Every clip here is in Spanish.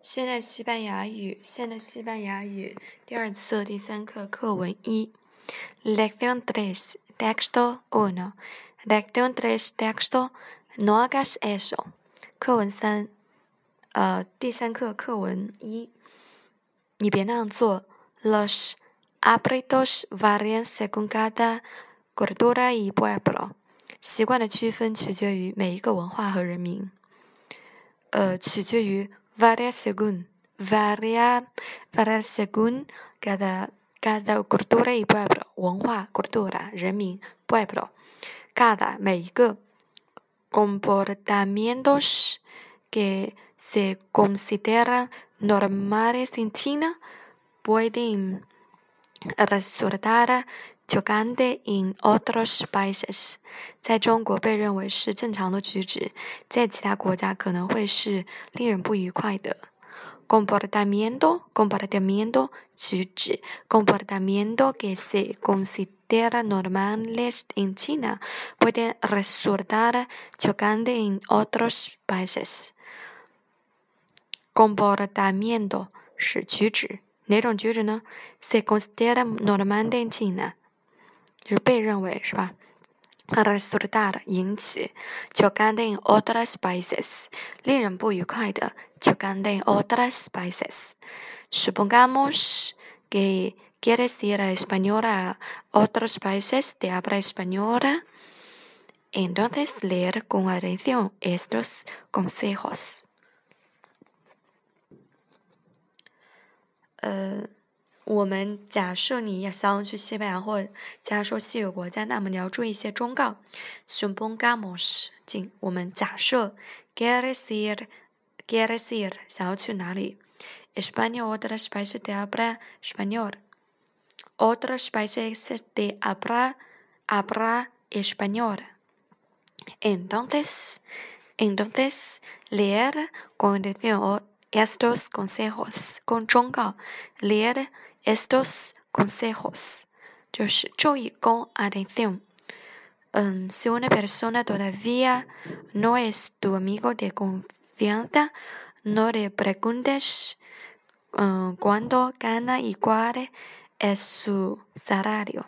现代西班牙语，现代西班牙语第二册第三课课文一，Lección tres, texto uno, Lección tres, texto, no hagas eso。课文三，呃，第三课课文一，你别那样做。Los hábitos varían según cada cultura y pueblo。习惯的区分取决于每一个文化和人民。呃，取决于。varia según, varia, varia según cada, cada cultura y pueblo, 文化 cultura, 人民 pueblo, cada 每一个 comportamientos que se consideran normales en China pueden resultar chocante en otros países，在中国被认为是正常的举止，在其他国家可能会是令人不愉快的。comportamiento comportamiento 举止 comportamiento que se considera normales en China puede resultar chocante en otros países。comportamiento 是举止，哪种举止呢？se considera normal en China。就是被认为是吧？resultar 引起，chocante en otras países 令人不愉快的，chocante en otras países。Supongamos que quieres ir a español a otros países de habla española, entonces leer con atención estos consejos。 呃。我们假设你要想去西班牙或假如说西有国家，那么你要注意一些忠告。Supongamos，我们假设，quieres ir，quieres ir，想要去哪里？España otros países de habla español，otros países de habla habla español。Entonces，entonces leer con atención estos consejos，con 忠告，leer。Estos consejos 就是注意 con atención。嗯，si una persona todavía no es tu amigo de confianza, no le preguntes um, cuánto gana y cuál es su salario。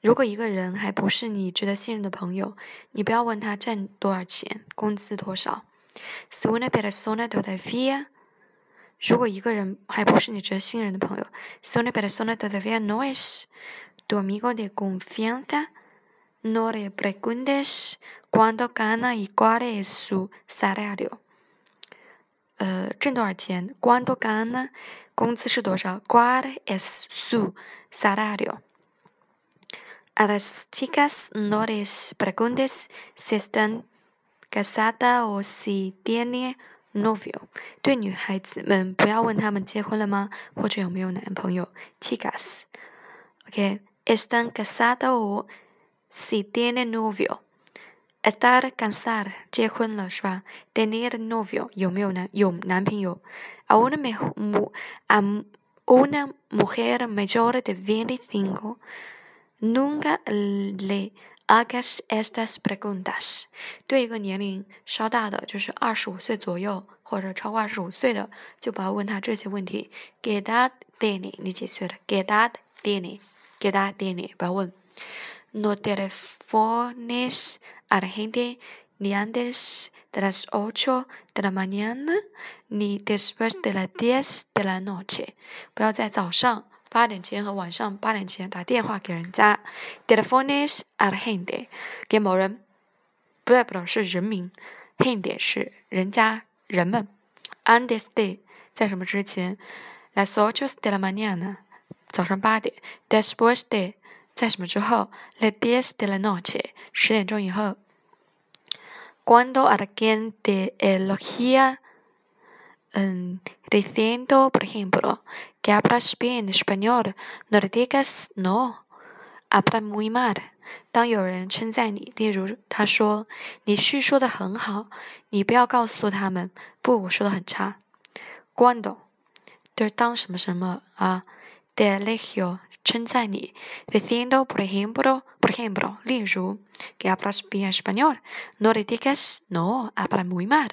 如果一个人还不是你值得信任的朋友，你不要问他挣多少钱，工资多少。Si una persona todavía 如果一个人还不是你值得信任的朋友，si una persona todavía no es tu amigo de confianza, no le preguntes cuánto gana y cuál es su salario。呃，挣多少钱？¿Cuánto gana？工资是多少？¿Cuál es su salario？a las chicas no les preguntes si están casadas o si tienen novio，对女孩子们不要问她们结婚了吗，或者有没有男朋友。Chicas，OK，están casadas o si tienen novio，estar casada 结婚了是吧？tener novio 有没有男有男朋友？A una mu una mujer mayor de veinticinco nunca le hagas estas preguntas。对一个年龄稍大的，就是二十五岁左右或者超过二十五岁的，就不要问他这些问题。给他 tiene 你几岁了？给他 tiene，给他 tiene 不要问。No telefones a la gente ni antes de las ocho de la mañana ni después de las diez de la noche。不要在早上。八点前和晚上八点前打电话给人家，telefones a la gente，给某人，不代表是人名，gente 是人家人们，antes de 在什么之前，las ocho de la mañana 早上八点，después de 在什么之后，las diez de la noche 十点钟以后，cuando alguien te elogia um, diciendo, por ejemplo, que hablas bien español, no le digas no, habla muy mal. 当有人称赞你，例如他说你叙说的很好，你不要告诉他们不，我说的很差。Cuando 就是当什么什么啊，de elegio 称赞你，diciendo por ejemplo por ejemplo 例如 que hablas bien español, no le digas no, habla muy mal。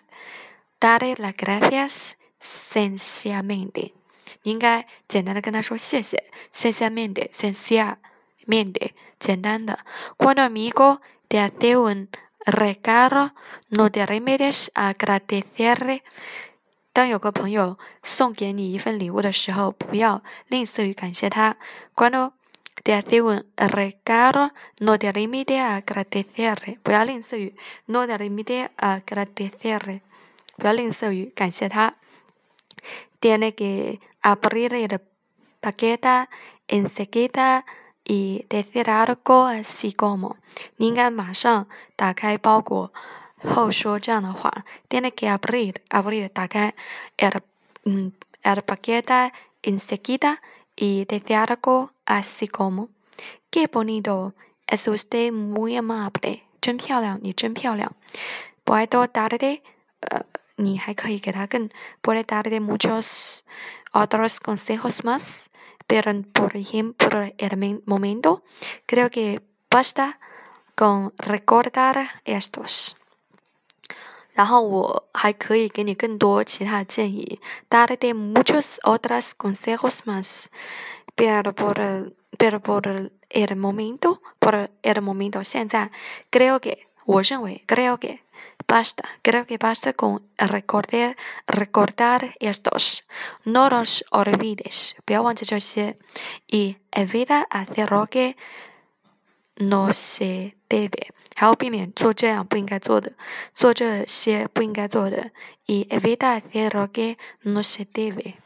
darle las gracias sencillamente。 你应该简单的跟他说谢谢，sencillamente，sencillamente，简单的。Cuando amigo te hace un regalo, no te limites a agradecerle。当有个朋友送给你一份礼物的时候，不要吝啬于感谢他。Cuando te hace un regalo, no te limites a agradecerle。不要吝啬于，no te limites a agradecerle。不要吝啬于感谢他。Tiene que abrir el paquete enseguida y decir algo así como，你应该马上打开包裹后说这样的话。Tiene que abrir abrir 打开 el 嗯 el paquete enseguida y decir algo así como qué bonito es usted muy amable，真漂亮，你真漂亮。Puedo darle 呃。 你还可以给他更 puede darle muchos otros consejos más, pero por ejemplo el momento creo que basta con recordar estos。然后我还可以给你更多其他的建议，darle muchos otros consejos más, pero por pero por el momento por el momento 现在 creo que 我认为 creo que Basta, creo que basta con recordar, recordar estos. No los olvides. Y evita hacer lo que no se debe. Y evita hacer lo que no se debe.